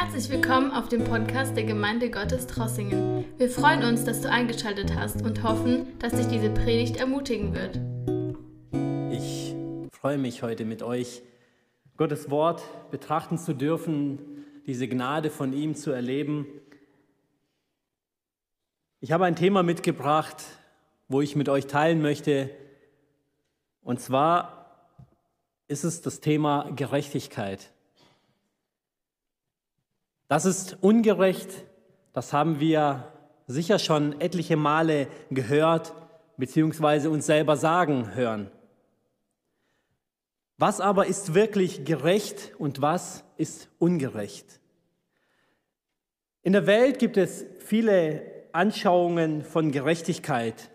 Herzlich willkommen auf dem Podcast der Gemeinde Gottes Trossingen. Wir freuen uns, dass du eingeschaltet hast und hoffen, dass dich diese Predigt ermutigen wird. Ich freue mich heute mit euch, Gottes Wort betrachten zu dürfen, diese Gnade von ihm zu erleben. Ich habe ein Thema mitgebracht, wo ich mit euch teilen möchte. Und zwar ist es das Thema Gerechtigkeit. Das ist ungerecht, das haben wir sicher schon etliche Male gehört beziehungsweise uns selber sagen hören. Was aber ist wirklich gerecht und was ist ungerecht? In der Welt gibt es viele Anschauungen von Gerechtigkeit.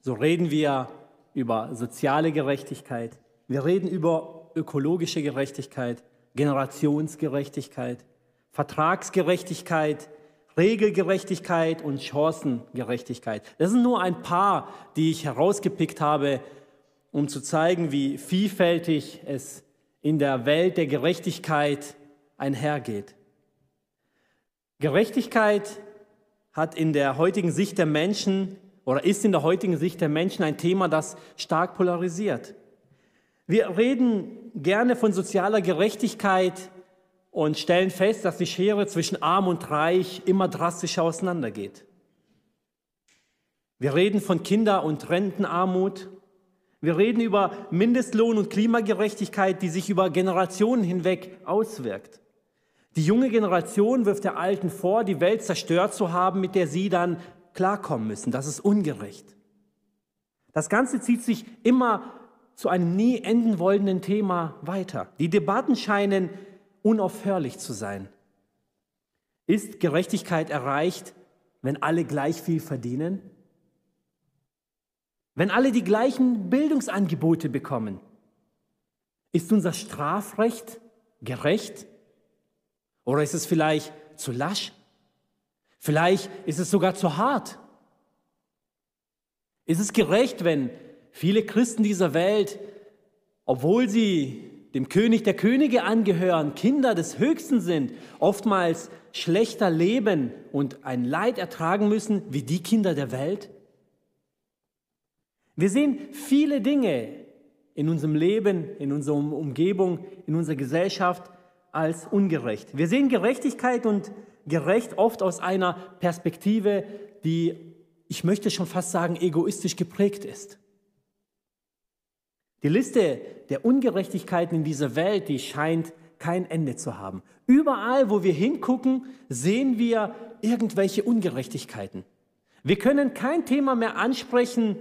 So reden wir über soziale Gerechtigkeit, wir reden über ökologische Gerechtigkeit, Generationsgerechtigkeit. Vertragsgerechtigkeit, Regelgerechtigkeit und Chancengerechtigkeit. Das sind nur ein paar, die ich herausgepickt habe, um zu zeigen, wie vielfältig es in der Welt der Gerechtigkeit einhergeht. Gerechtigkeit hat in der heutigen Sicht der Menschen oder ist in der heutigen Sicht der Menschen ein Thema, das stark polarisiert. Wir reden gerne von sozialer Gerechtigkeit und stellen fest, dass die Schere zwischen arm und reich immer drastischer auseinandergeht. Wir reden von Kinder- und Rentenarmut. Wir reden über Mindestlohn und Klimagerechtigkeit, die sich über Generationen hinweg auswirkt. Die junge Generation wirft der Alten vor, die Welt zerstört zu haben, mit der sie dann klarkommen müssen. Das ist ungerecht. Das Ganze zieht sich immer zu einem nie enden wollenden Thema weiter. Die Debatten scheinen unaufhörlich zu sein. Ist Gerechtigkeit erreicht, wenn alle gleich viel verdienen? Wenn alle die gleichen Bildungsangebote bekommen? Ist unser Strafrecht gerecht? Oder ist es vielleicht zu lasch? Vielleicht ist es sogar zu hart. Ist es gerecht, wenn viele Christen dieser Welt, obwohl sie dem König der Könige angehören, Kinder des Höchsten sind, oftmals schlechter leben und ein Leid ertragen müssen wie die Kinder der Welt? Wir sehen viele Dinge in unserem Leben, in unserer Umgebung, in unserer Gesellschaft als ungerecht. Wir sehen Gerechtigkeit und gerecht oft aus einer Perspektive, die, ich möchte schon fast sagen, egoistisch geprägt ist. Die Liste der Ungerechtigkeiten in dieser Welt, die scheint kein Ende zu haben. Überall, wo wir hingucken, sehen wir irgendwelche Ungerechtigkeiten. Wir können kein Thema mehr ansprechen,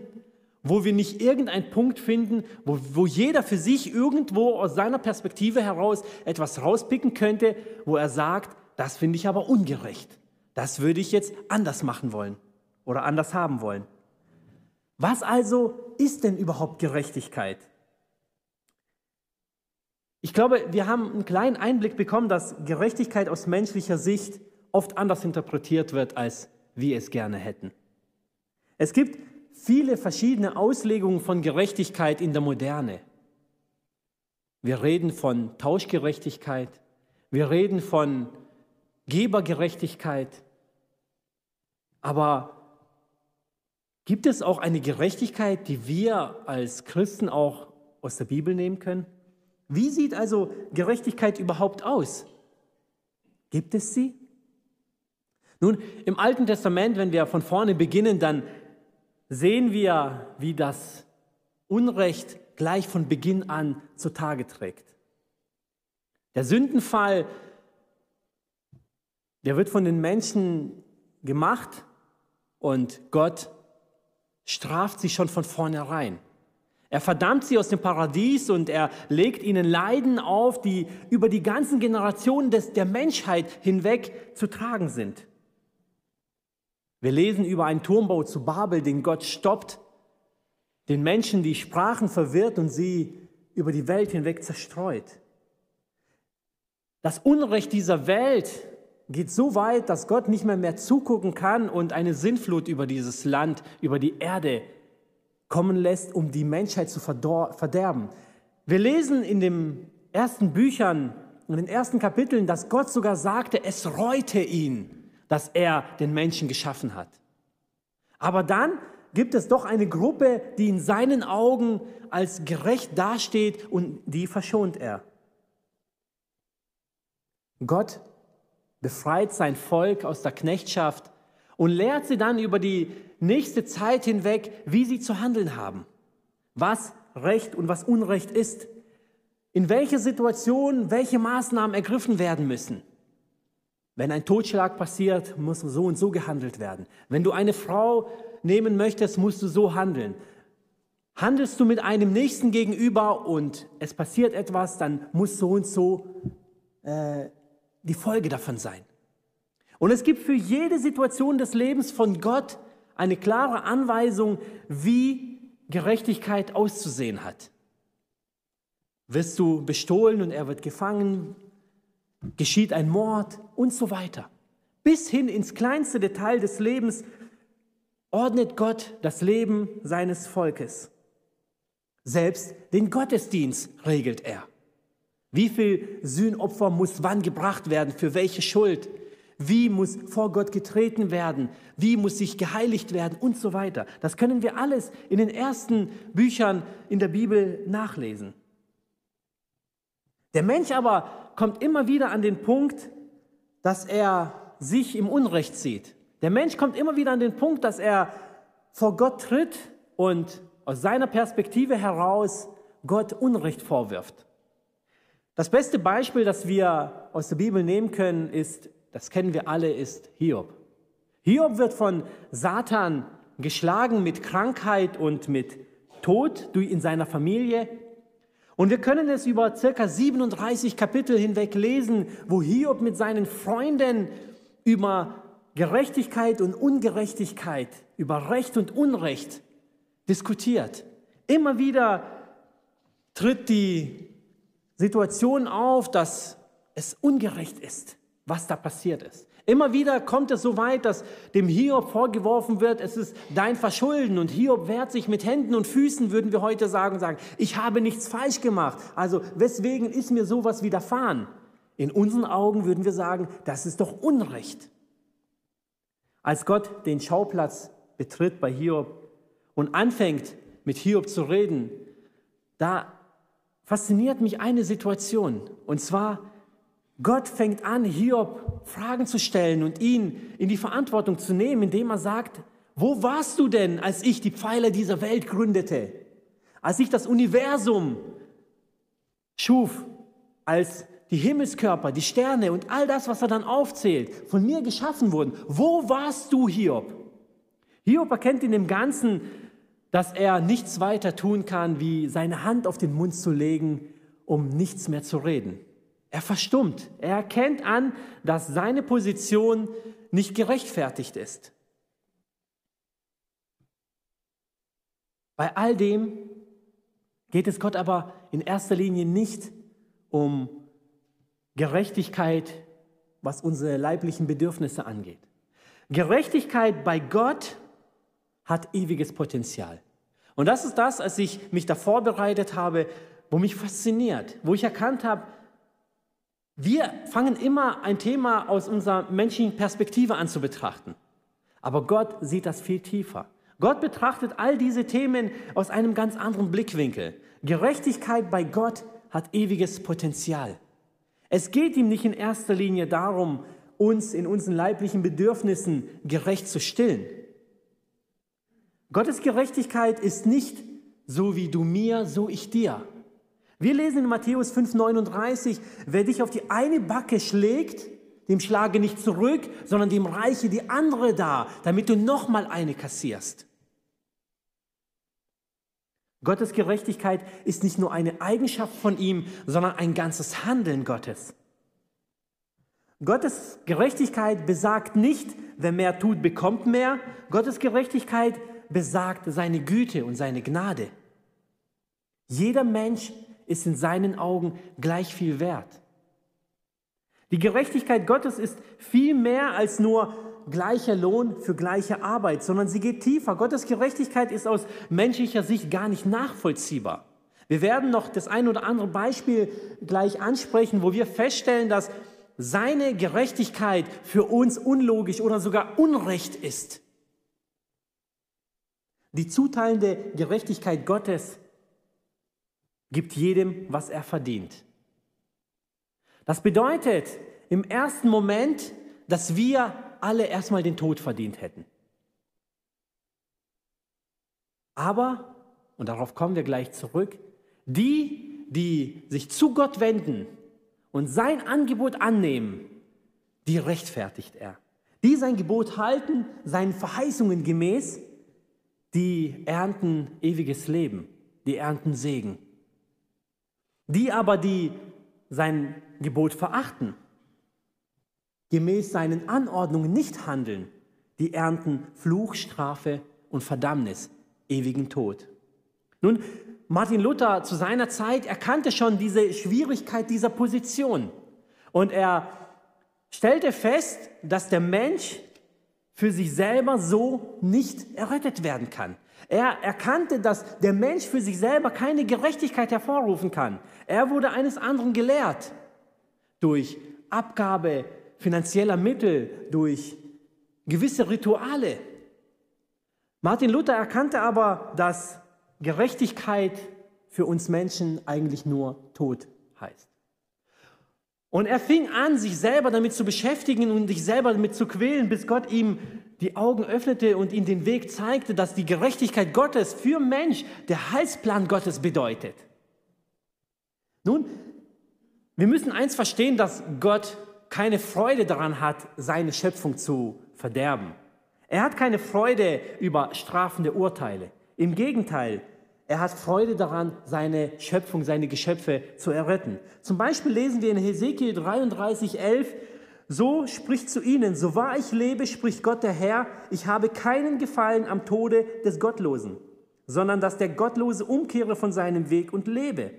wo wir nicht irgendeinen Punkt finden, wo, wo jeder für sich irgendwo aus seiner Perspektive heraus etwas rauspicken könnte, wo er sagt, das finde ich aber ungerecht. Das würde ich jetzt anders machen wollen oder anders haben wollen. Was also ist denn überhaupt Gerechtigkeit? Ich glaube, wir haben einen kleinen Einblick bekommen, dass Gerechtigkeit aus menschlicher Sicht oft anders interpretiert wird, als wir es gerne hätten. Es gibt viele verschiedene Auslegungen von Gerechtigkeit in der Moderne. Wir reden von Tauschgerechtigkeit, wir reden von Gebergerechtigkeit, aber gibt es auch eine Gerechtigkeit, die wir als Christen auch aus der Bibel nehmen können? Wie sieht also Gerechtigkeit überhaupt aus? Gibt es sie? Nun, im Alten Testament, wenn wir von vorne beginnen, dann sehen wir, wie das Unrecht gleich von Beginn an zutage trägt. Der Sündenfall, der wird von den Menschen gemacht und Gott straft sie schon von vornherein. Er verdammt sie aus dem Paradies und er legt ihnen Leiden auf, die über die ganzen Generationen des, der Menschheit hinweg zu tragen sind. Wir lesen über einen Turmbau zu Babel, den Gott stoppt, den Menschen die Sprachen verwirrt und sie über die Welt hinweg zerstreut. Das Unrecht dieser Welt geht so weit, dass Gott nicht mehr mehr zugucken kann und eine Sinnflut über dieses Land, über die Erde kommen lässt, um die Menschheit zu verderben. Wir lesen in den ersten Büchern in den ersten Kapiteln, dass Gott sogar sagte, es reute ihn, dass er den Menschen geschaffen hat. Aber dann gibt es doch eine Gruppe, die in seinen Augen als gerecht dasteht und die verschont er. Gott befreit sein Volk aus der Knechtschaft und lehrt sie dann über die nächste Zeit hinweg, wie sie zu handeln haben, was Recht und was Unrecht ist, in welcher Situation welche Maßnahmen ergriffen werden müssen. Wenn ein Totschlag passiert, muss so und so gehandelt werden. Wenn du eine Frau nehmen möchtest, musst du so handeln. Handelst du mit einem Nächsten gegenüber und es passiert etwas, dann muss so und so äh, die Folge davon sein. Und es gibt für jede Situation des Lebens von Gott eine klare Anweisung, wie Gerechtigkeit auszusehen hat. Wirst du bestohlen und er wird gefangen? Geschieht ein Mord und so weiter. Bis hin ins kleinste Detail des Lebens ordnet Gott das Leben seines Volkes. Selbst den Gottesdienst regelt er. Wie viel Sühnopfer muss wann gebracht werden, für welche Schuld? Wie muss vor Gott getreten werden? Wie muss sich geheiligt werden und so weiter? Das können wir alles in den ersten Büchern in der Bibel nachlesen. Der Mensch aber kommt immer wieder an den Punkt, dass er sich im Unrecht sieht. Der Mensch kommt immer wieder an den Punkt, dass er vor Gott tritt und aus seiner Perspektive heraus Gott Unrecht vorwirft. Das beste Beispiel, das wir aus der Bibel nehmen können, ist, das kennen wir alle, ist Hiob. Hiob wird von Satan geschlagen mit Krankheit und mit Tod in seiner Familie. Und wir können es über circa 37 Kapitel hinweg lesen, wo Hiob mit seinen Freunden über Gerechtigkeit und Ungerechtigkeit, über Recht und Unrecht diskutiert. Immer wieder tritt die Situation auf, dass es ungerecht ist, was da passiert ist. Immer wieder kommt es so weit, dass dem Hiob vorgeworfen wird, es ist dein Verschulden und Hiob wehrt sich mit Händen und Füßen, würden wir heute sagen, sagen, ich habe nichts falsch gemacht. Also weswegen ist mir sowas widerfahren? In unseren Augen würden wir sagen, das ist doch Unrecht. Als Gott den Schauplatz betritt bei Hiob und anfängt mit Hiob zu reden, da fasziniert mich eine Situation. Und zwar, Gott fängt an, Hiob Fragen zu stellen und ihn in die Verantwortung zu nehmen, indem er sagt, wo warst du denn, als ich die Pfeiler dieser Welt gründete? Als ich das Universum schuf, als die Himmelskörper, die Sterne und all das, was er dann aufzählt, von mir geschaffen wurden. Wo warst du, Hiob? Hiob erkennt in dem Ganzen, dass er nichts weiter tun kann, wie seine Hand auf den Mund zu legen, um nichts mehr zu reden. Er verstummt. Er erkennt an, dass seine Position nicht gerechtfertigt ist. Bei all dem geht es Gott aber in erster Linie nicht um Gerechtigkeit, was unsere leiblichen Bedürfnisse angeht. Gerechtigkeit bei Gott hat ewiges Potenzial. Und das ist das, als ich mich da vorbereitet habe, wo mich fasziniert, wo ich erkannt habe, wir fangen immer ein Thema aus unserer menschlichen Perspektive an zu betrachten. Aber Gott sieht das viel tiefer. Gott betrachtet all diese Themen aus einem ganz anderen Blickwinkel. Gerechtigkeit bei Gott hat ewiges Potenzial. Es geht ihm nicht in erster Linie darum, uns in unseren leiblichen Bedürfnissen gerecht zu stillen. Gottes Gerechtigkeit ist nicht so wie du mir, so ich dir. Wir lesen in Matthäus 5,39, wer dich auf die eine Backe schlägt, dem schlage nicht zurück, sondern dem reiche die andere da, damit du nochmal eine kassierst. Gottes Gerechtigkeit ist nicht nur eine Eigenschaft von ihm, sondern ein ganzes Handeln Gottes. Gottes Gerechtigkeit besagt nicht, wer mehr tut, bekommt mehr. Gottes Gerechtigkeit besagt seine Güte und seine Gnade. Jeder Mensch ist in seinen Augen gleich viel wert. Die Gerechtigkeit Gottes ist viel mehr als nur gleicher Lohn für gleiche Arbeit, sondern sie geht tiefer. Gottes Gerechtigkeit ist aus menschlicher Sicht gar nicht nachvollziehbar. Wir werden noch das ein oder andere Beispiel gleich ansprechen, wo wir feststellen, dass seine Gerechtigkeit für uns unlogisch oder sogar unrecht ist. Die zuteilende Gerechtigkeit Gottes gibt jedem, was er verdient. Das bedeutet im ersten Moment, dass wir alle erstmal den Tod verdient hätten. Aber, und darauf kommen wir gleich zurück, die, die sich zu Gott wenden und sein Angebot annehmen, die rechtfertigt er. Die sein Gebot halten, seinen Verheißungen gemäß, die ernten ewiges Leben, die ernten Segen. Die aber, die sein Gebot verachten, gemäß seinen Anordnungen nicht handeln, die ernten Fluch, Strafe und Verdammnis, ewigen Tod. Nun, Martin Luther zu seiner Zeit erkannte schon diese Schwierigkeit dieser Position und er stellte fest, dass der Mensch für sich selber so nicht errettet werden kann. Er erkannte, dass der Mensch für sich selber keine Gerechtigkeit hervorrufen kann. Er wurde eines anderen gelehrt durch Abgabe finanzieller Mittel, durch gewisse Rituale. Martin Luther erkannte aber, dass Gerechtigkeit für uns Menschen eigentlich nur Tod heißt. Und er fing an, sich selber damit zu beschäftigen und sich selber damit zu quälen, bis Gott ihm die Augen öffnete und ihm den Weg zeigte, dass die Gerechtigkeit Gottes für Mensch der Heilsplan Gottes bedeutet. Nun, wir müssen eins verstehen, dass Gott keine Freude daran hat, seine Schöpfung zu verderben. Er hat keine Freude über strafende Urteile. Im Gegenteil, er hat Freude daran, seine Schöpfung, seine Geschöpfe zu erretten. Zum Beispiel lesen wir in Hesekiel 33, 11, so spricht zu ihnen, so wahr ich lebe, spricht Gott der Herr, ich habe keinen Gefallen am Tode des Gottlosen, sondern dass der Gottlose umkehre von seinem Weg und lebe.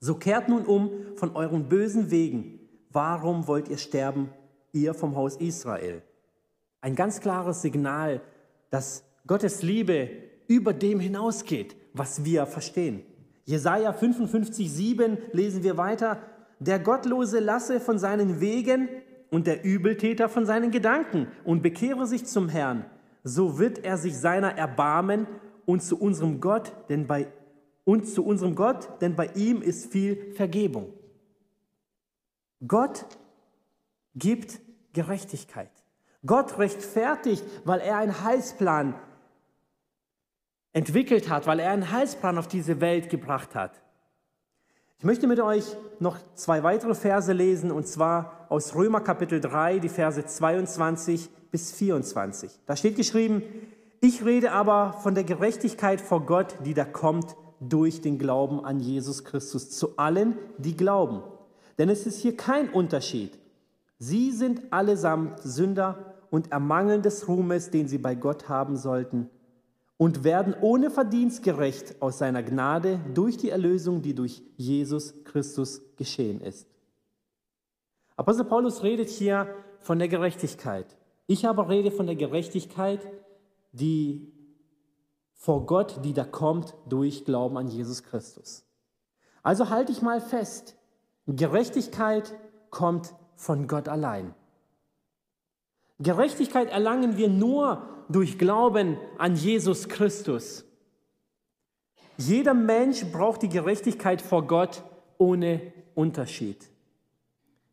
So kehrt nun um von euren bösen Wegen. Warum wollt ihr sterben, ihr vom Haus Israel? Ein ganz klares Signal, dass Gottes Liebe über dem hinausgeht, was wir verstehen. Jesaja 55, 7 lesen wir weiter. Der Gottlose lasse von seinen Wegen und der Übeltäter von seinen Gedanken und bekehre sich zum Herrn. So wird er sich seiner erbarmen und zu unserem Gott, denn bei und zu unserem Gott, denn bei ihm ist viel Vergebung. Gott gibt Gerechtigkeit. Gott rechtfertigt, weil er einen Heilsplan entwickelt hat, weil er einen Heilsplan auf diese Welt gebracht hat. Ich möchte mit euch noch zwei weitere Verse lesen, und zwar aus Römer Kapitel 3, die Verse 22 bis 24. Da steht geschrieben, ich rede aber von der Gerechtigkeit vor Gott, die da kommt durch den Glauben an Jesus Christus zu allen, die glauben. Denn es ist hier kein Unterschied. Sie sind allesamt Sünder und ermangeln des Ruhmes, den sie bei Gott haben sollten und werden ohne Verdienst gerecht aus seiner Gnade durch die Erlösung, die durch Jesus Christus geschehen ist. Apostel Paulus redet hier von der Gerechtigkeit. Ich aber rede von der Gerechtigkeit, die vor Gott, die da kommt durch Glauben an Jesus Christus. Also halte ich mal fest, Gerechtigkeit kommt von Gott allein. Gerechtigkeit erlangen wir nur durch Glauben an Jesus Christus. Jeder Mensch braucht die Gerechtigkeit vor Gott ohne Unterschied.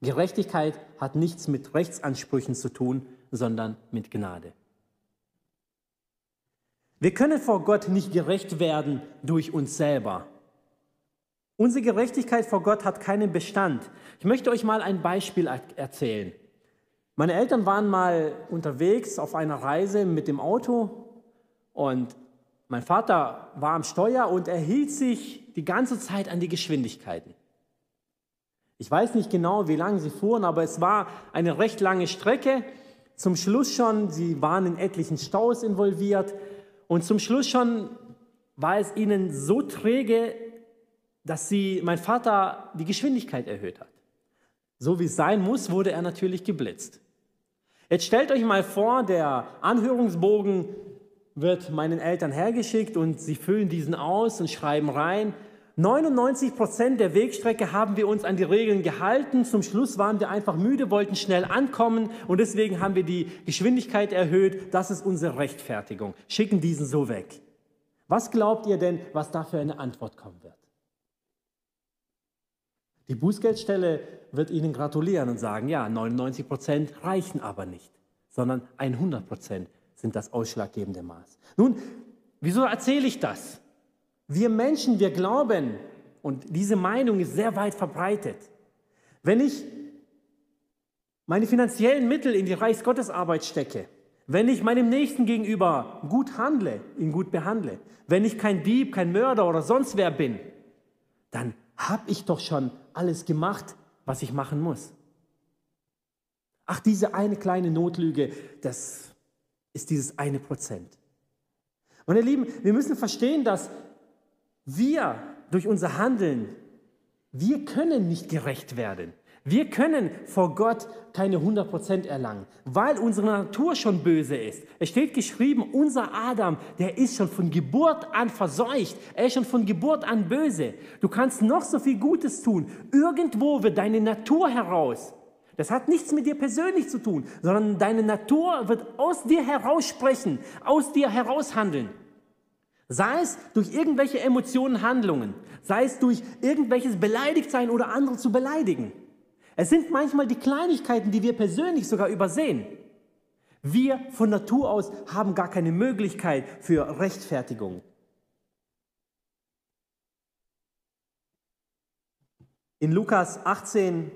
Gerechtigkeit hat nichts mit Rechtsansprüchen zu tun, sondern mit Gnade. Wir können vor Gott nicht gerecht werden durch uns selber. Unsere Gerechtigkeit vor Gott hat keinen Bestand. Ich möchte euch mal ein Beispiel erzählen. Meine Eltern waren mal unterwegs auf einer Reise mit dem Auto und mein Vater war am Steuer und er hielt sich die ganze Zeit an die Geschwindigkeiten. Ich weiß nicht genau, wie lange sie fuhren, aber es war eine recht lange Strecke. Zum Schluss schon, sie waren in etlichen Staus involviert und zum Schluss schon war es ihnen so träge, dass sie, mein Vater die Geschwindigkeit erhöht hat. So wie es sein muss, wurde er natürlich geblitzt. Jetzt stellt euch mal vor, der Anhörungsbogen wird meinen Eltern hergeschickt und sie füllen diesen aus und schreiben rein, 99 Prozent der Wegstrecke haben wir uns an die Regeln gehalten. Zum Schluss waren wir einfach müde, wollten schnell ankommen und deswegen haben wir die Geschwindigkeit erhöht. Das ist unsere Rechtfertigung. Schicken diesen so weg. Was glaubt ihr denn, was da für eine Antwort kommen wird? Die Bußgeldstelle wird Ihnen gratulieren und sagen, ja, 99 Prozent reichen aber nicht, sondern 100 Prozent sind das ausschlaggebende Maß. Nun, wieso erzähle ich das? Wir Menschen, wir glauben, und diese Meinung ist sehr weit verbreitet, wenn ich meine finanziellen Mittel in die Reichsgottesarbeit stecke, wenn ich meinem Nächsten gegenüber gut handle, ihn gut behandle, wenn ich kein Dieb, kein Mörder oder sonst wer bin, dann habe ich doch schon alles gemacht, was ich machen muss. Ach, diese eine kleine Notlüge, das ist dieses eine Prozent. Ihr Lieben, wir müssen verstehen, dass wir durch unser Handeln, wir können nicht gerecht werden. Wir können vor Gott keine 100% erlangen, weil unsere Natur schon böse ist. Es steht geschrieben, unser Adam, der ist schon von Geburt an verseucht. Er ist schon von Geburt an böse. Du kannst noch so viel Gutes tun. Irgendwo wird deine Natur heraus. Das hat nichts mit dir persönlich zu tun, sondern deine Natur wird aus dir heraus sprechen, aus dir heraus handeln. Sei es durch irgendwelche Emotionen, Handlungen, sei es durch irgendwelches Beleidigtsein oder andere zu beleidigen. Es sind manchmal die Kleinigkeiten, die wir persönlich sogar übersehen. Wir von Natur aus haben gar keine Möglichkeit für Rechtfertigung. In Lukas 18,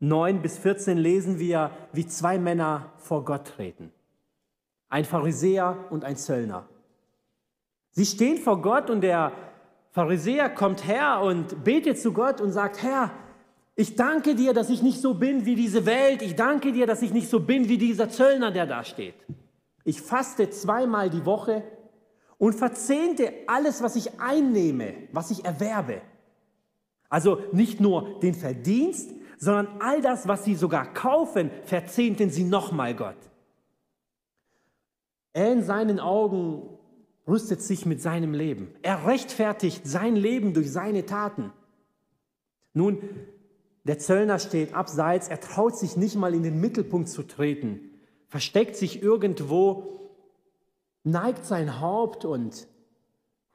9 bis 14 lesen wir, wie zwei Männer vor Gott treten. Ein Pharisäer und ein Zöllner. Sie stehen vor Gott und der Pharisäer kommt her und betet zu Gott und sagt, Herr, ich danke dir, dass ich nicht so bin wie diese Welt. Ich danke dir, dass ich nicht so bin wie dieser Zöllner, der da steht. Ich faste zweimal die Woche und verzehnte alles, was ich einnehme, was ich erwerbe. Also nicht nur den Verdienst, sondern all das, was sie sogar kaufen, verzehnten sie nochmal Gott. Er in seinen Augen rüstet sich mit seinem Leben. Er rechtfertigt sein Leben durch seine Taten. Nun, der Zöllner steht abseits, er traut sich nicht mal in den Mittelpunkt zu treten, versteckt sich irgendwo, neigt sein Haupt und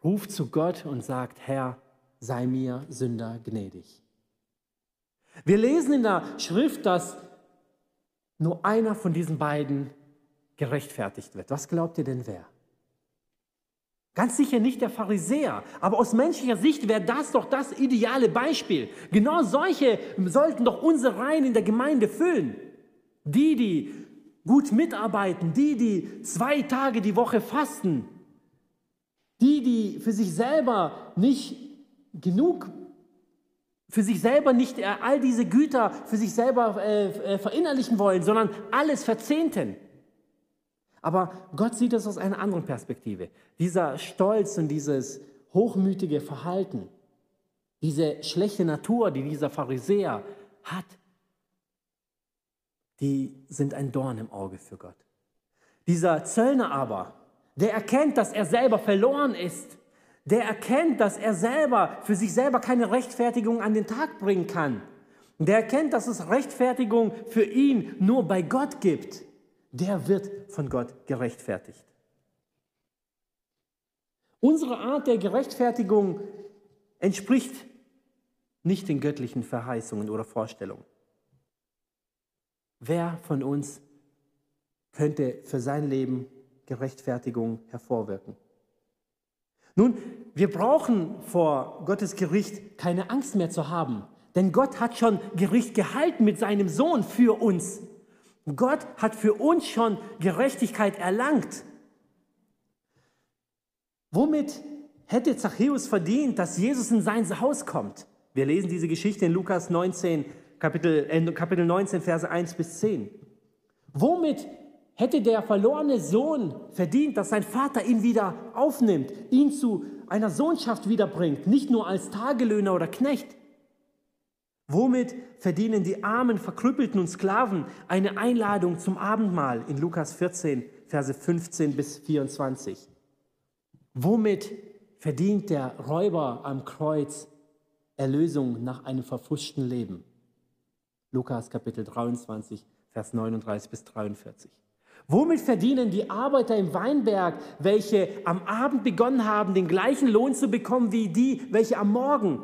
ruft zu Gott und sagt, Herr, sei mir Sünder gnädig. Wir lesen in der Schrift, dass nur einer von diesen beiden gerechtfertigt wird. Was glaubt ihr denn wer? Ganz sicher nicht der Pharisäer, aber aus menschlicher Sicht wäre das doch das ideale Beispiel. Genau solche sollten doch unsere Reihen in der Gemeinde füllen. Die, die gut mitarbeiten, die, die zwei Tage die Woche fasten, die, die für sich selber nicht genug, für sich selber nicht äh, all diese Güter für sich selber äh, äh, verinnerlichen wollen, sondern alles verzehnten. Aber Gott sieht es aus einer anderen Perspektive. Dieser Stolz und dieses hochmütige Verhalten, diese schlechte Natur, die dieser Pharisäer hat, die sind ein Dorn im Auge für Gott. Dieser Zöllner aber, der erkennt, dass er selber verloren ist, der erkennt, dass er selber für sich selber keine Rechtfertigung an den Tag bringen kann. Der erkennt, dass es Rechtfertigung für ihn nur bei Gott gibt der wird von Gott gerechtfertigt. Unsere Art der Gerechtfertigung entspricht nicht den göttlichen Verheißungen oder Vorstellungen. Wer von uns könnte für sein Leben Gerechtfertigung hervorwirken? Nun, wir brauchen vor Gottes Gericht keine Angst mehr zu haben, denn Gott hat schon Gericht gehalten mit seinem Sohn für uns. Gott hat für uns schon Gerechtigkeit erlangt. Womit hätte Zachäus verdient, dass Jesus in sein Haus kommt? Wir lesen diese Geschichte in Lukas 19, Kapitel, äh, Kapitel 19, Verse 1 bis 10. Womit hätte der verlorene Sohn verdient, dass sein Vater ihn wieder aufnimmt, ihn zu einer Sohnschaft wiederbringt, nicht nur als Tagelöhner oder Knecht? Womit verdienen die armen, verkrüppelten und Sklaven eine Einladung zum Abendmahl in Lukas 14, Verse 15 bis 24? Womit verdient der Räuber am Kreuz Erlösung nach einem verfuschten Leben. Lukas Kapitel 23, Vers 39 bis 43. Womit verdienen die Arbeiter im Weinberg, welche am Abend begonnen haben, den gleichen Lohn zu bekommen wie die, welche am Morgen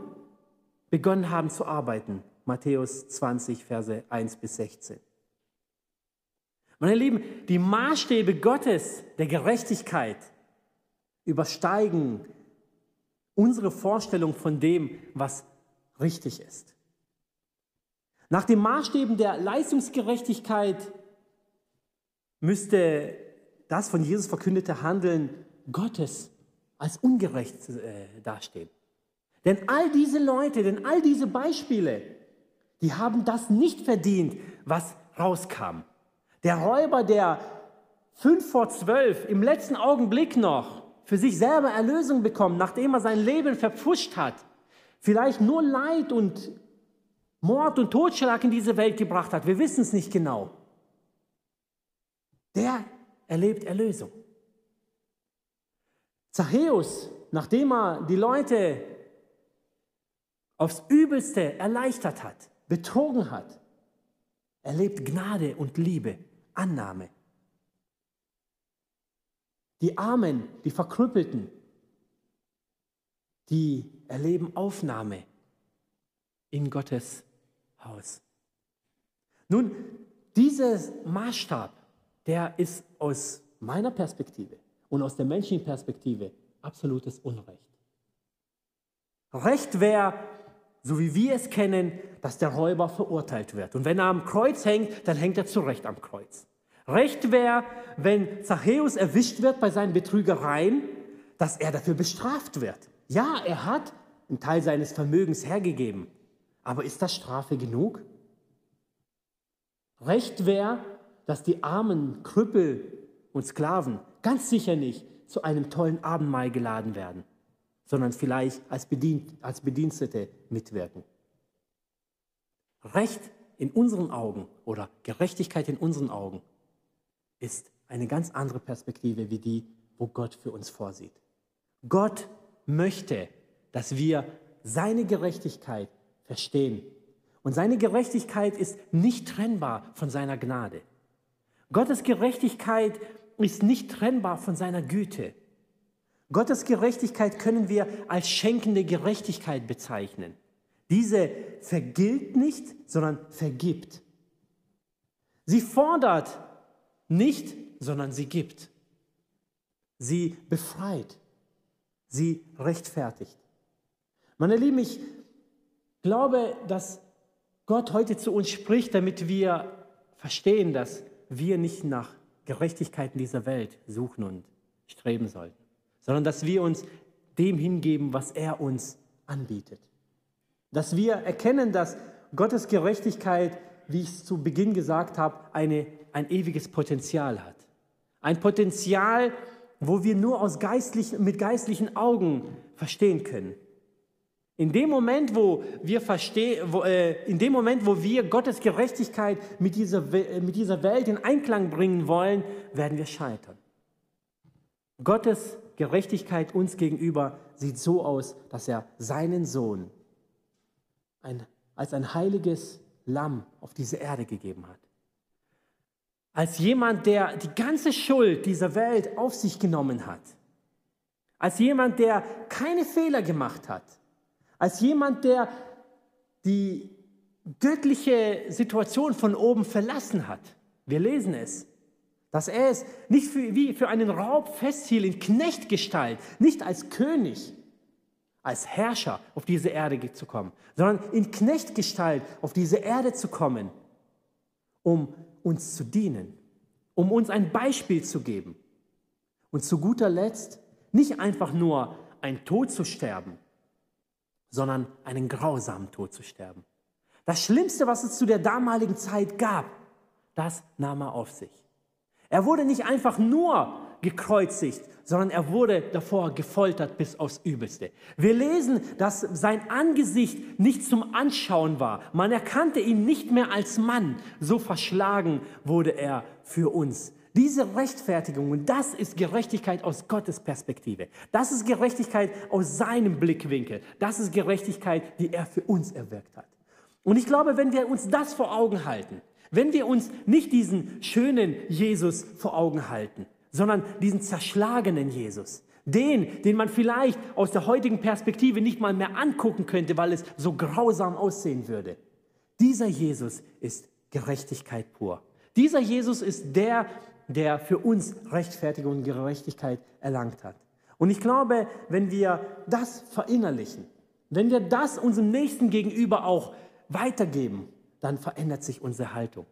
begonnen haben zu arbeiten? Matthäus 20, Verse 1 bis 16. Meine Lieben, die Maßstäbe Gottes der Gerechtigkeit übersteigen unsere Vorstellung von dem, was richtig ist. Nach den Maßstäben der Leistungsgerechtigkeit müsste das von Jesus verkündete Handeln Gottes als ungerecht äh, dastehen. Denn all diese Leute, denn all diese Beispiele, die haben das nicht verdient, was rauskam. Der Räuber, der fünf vor zwölf im letzten Augenblick noch für sich selber Erlösung bekommt, nachdem er sein Leben verpfuscht hat, vielleicht nur Leid und Mord und Totschlag in diese Welt gebracht hat, wir wissen es nicht genau der erlebt Erlösung. Zachäus, nachdem er die Leute aufs Übelste erleichtert hat, betrogen hat, erlebt Gnade und Liebe, Annahme. Die Armen, die Verkrüppelten, die erleben Aufnahme in Gottes Haus. Nun, dieser Maßstab der ist aus meiner Perspektive und aus der menschlichen Perspektive absolutes Unrecht. Recht wäre, so wie wir es kennen, dass der Räuber verurteilt wird. Und wenn er am Kreuz hängt, dann hängt er zu Recht am Kreuz. Recht wäre, wenn Zachäus erwischt wird bei seinen Betrügereien, dass er dafür bestraft wird. Ja, er hat einen Teil seines Vermögens hergegeben. Aber ist das Strafe genug? Recht wäre, dass die armen Krüppel und Sklaven ganz sicher nicht zu einem tollen Abendmahl geladen werden, sondern vielleicht als, Bedient, als Bedienstete mitwirken. Recht in unseren Augen oder Gerechtigkeit in unseren Augen ist eine ganz andere Perspektive wie die, wo Gott für uns vorsieht. Gott möchte, dass wir seine Gerechtigkeit verstehen. Und seine Gerechtigkeit ist nicht trennbar von seiner Gnade. Gottes Gerechtigkeit ist nicht trennbar von seiner Güte. Gottes Gerechtigkeit können wir als schenkende Gerechtigkeit bezeichnen. Diese vergilt nicht, sondern vergibt. Sie fordert nicht, sondern sie gibt. Sie befreit. Sie rechtfertigt. Meine Lieben, ich glaube, dass Gott heute zu uns spricht, damit wir verstehen, dass wir nicht nach Gerechtigkeiten dieser Welt suchen und streben sollten, sondern dass wir uns dem hingeben, was er uns anbietet. Dass wir erkennen, dass Gottes Gerechtigkeit, wie ich es zu Beginn gesagt habe, eine, ein ewiges Potenzial hat. Ein Potenzial, wo wir nur aus geistlich, mit geistlichen Augen verstehen können. In dem Moment, wo wir verstehen, äh, in dem Moment, wo wir Gottes Gerechtigkeit mit dieser, mit dieser Welt in Einklang bringen wollen, werden wir scheitern. Gottes Gerechtigkeit uns gegenüber sieht so aus, dass er seinen Sohn ein, als ein heiliges Lamm auf diese Erde gegeben hat. Als jemand, der die ganze Schuld dieser Welt auf sich genommen hat. Als jemand, der keine Fehler gemacht hat als jemand, der die göttliche Situation von oben verlassen hat. Wir lesen es, dass er es nicht für, wie für einen Raub festhielt in Knechtgestalt, nicht als König, als Herrscher auf diese Erde zu kommen, sondern in Knechtgestalt auf diese Erde zu kommen, um uns zu dienen, um uns ein Beispiel zu geben und zu guter Letzt nicht einfach nur ein Tod zu sterben, sondern einen grausamen Tod zu sterben. Das Schlimmste, was es zu der damaligen Zeit gab, das nahm er auf sich. Er wurde nicht einfach nur gekreuzigt, sondern er wurde davor gefoltert bis aufs Übelste. Wir lesen, dass sein Angesicht nicht zum Anschauen war. Man erkannte ihn nicht mehr als Mann. So verschlagen wurde er für uns. Diese Rechtfertigung, und das ist Gerechtigkeit aus Gottes Perspektive. Das ist Gerechtigkeit aus seinem Blickwinkel. Das ist Gerechtigkeit, die er für uns erwirkt hat. Und ich glaube, wenn wir uns das vor Augen halten, wenn wir uns nicht diesen schönen Jesus vor Augen halten, sondern diesen zerschlagenen Jesus, den, den man vielleicht aus der heutigen Perspektive nicht mal mehr angucken könnte, weil es so grausam aussehen würde. Dieser Jesus ist Gerechtigkeit pur. Dieser Jesus ist der, der für uns Rechtfertigung und Gerechtigkeit erlangt hat. Und ich glaube, wenn wir das verinnerlichen, wenn wir das unserem Nächsten gegenüber auch weitergeben, dann verändert sich unsere Haltung.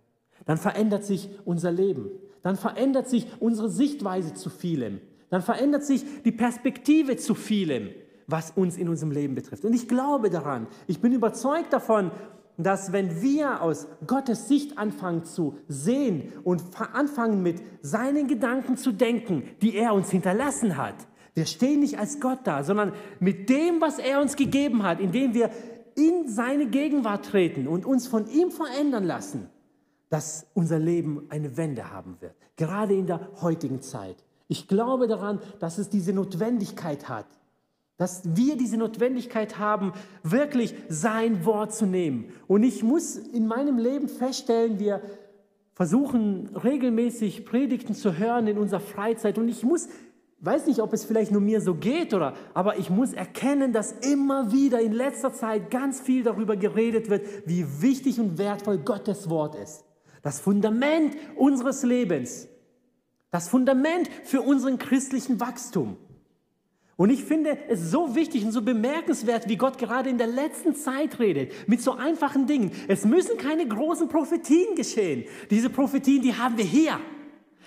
Dann verändert sich unser Leben. Dann verändert sich unsere Sichtweise zu vielem. Dann verändert sich die Perspektive zu vielem, was uns in unserem Leben betrifft. Und ich glaube daran, ich bin überzeugt davon, dass wenn wir aus Gottes Sicht anfangen zu sehen und anfangen mit seinen Gedanken zu denken, die er uns hinterlassen hat, wir stehen nicht als Gott da, sondern mit dem, was er uns gegeben hat, indem wir in seine Gegenwart treten und uns von ihm verändern lassen, dass unser Leben eine Wende haben wird, gerade in der heutigen Zeit. Ich glaube daran, dass es diese Notwendigkeit hat, dass wir diese Notwendigkeit haben, wirklich sein Wort zu nehmen. Und ich muss in meinem Leben feststellen, wir versuchen regelmäßig Predigten zu hören in unserer Freizeit und ich muss weiß nicht, ob es vielleicht nur mir so geht oder, aber ich muss erkennen, dass immer wieder in letzter Zeit ganz viel darüber geredet wird, wie wichtig und wertvoll Gottes Wort ist. Das Fundament unseres Lebens. Das Fundament für unseren christlichen Wachstum. Und ich finde es so wichtig und so bemerkenswert, wie Gott gerade in der letzten Zeit redet, mit so einfachen Dingen. Es müssen keine großen Prophetien geschehen. Diese Prophetien, die haben wir hier.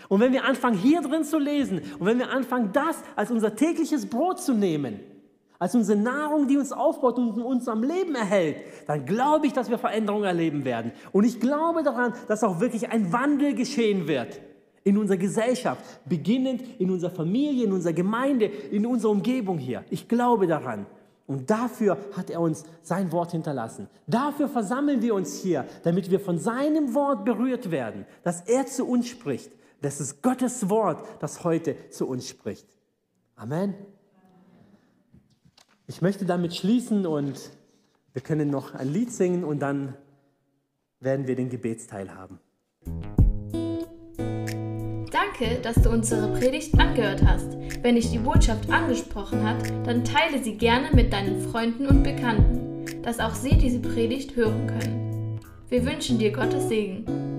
Und wenn wir anfangen, hier drin zu lesen und wenn wir anfangen, das als unser tägliches Brot zu nehmen, als unsere Nahrung, die uns aufbaut und uns am Leben erhält, dann glaube ich, dass wir Veränderungen erleben werden. Und ich glaube daran, dass auch wirklich ein Wandel geschehen wird in unserer Gesellschaft, beginnend in unserer Familie, in unserer Gemeinde, in unserer Umgebung hier. Ich glaube daran. Und dafür hat er uns sein Wort hinterlassen. Dafür versammeln wir uns hier, damit wir von seinem Wort berührt werden, dass er zu uns spricht. Das ist Gottes Wort, das heute zu uns spricht. Amen. Ich möchte damit schließen und wir können noch ein Lied singen und dann werden wir den Gebetsteil haben. Danke, dass du unsere Predigt angehört hast. Wenn dich die Botschaft angesprochen hat, dann teile sie gerne mit deinen Freunden und Bekannten, dass auch sie diese Predigt hören können. Wir wünschen dir Gottes Segen.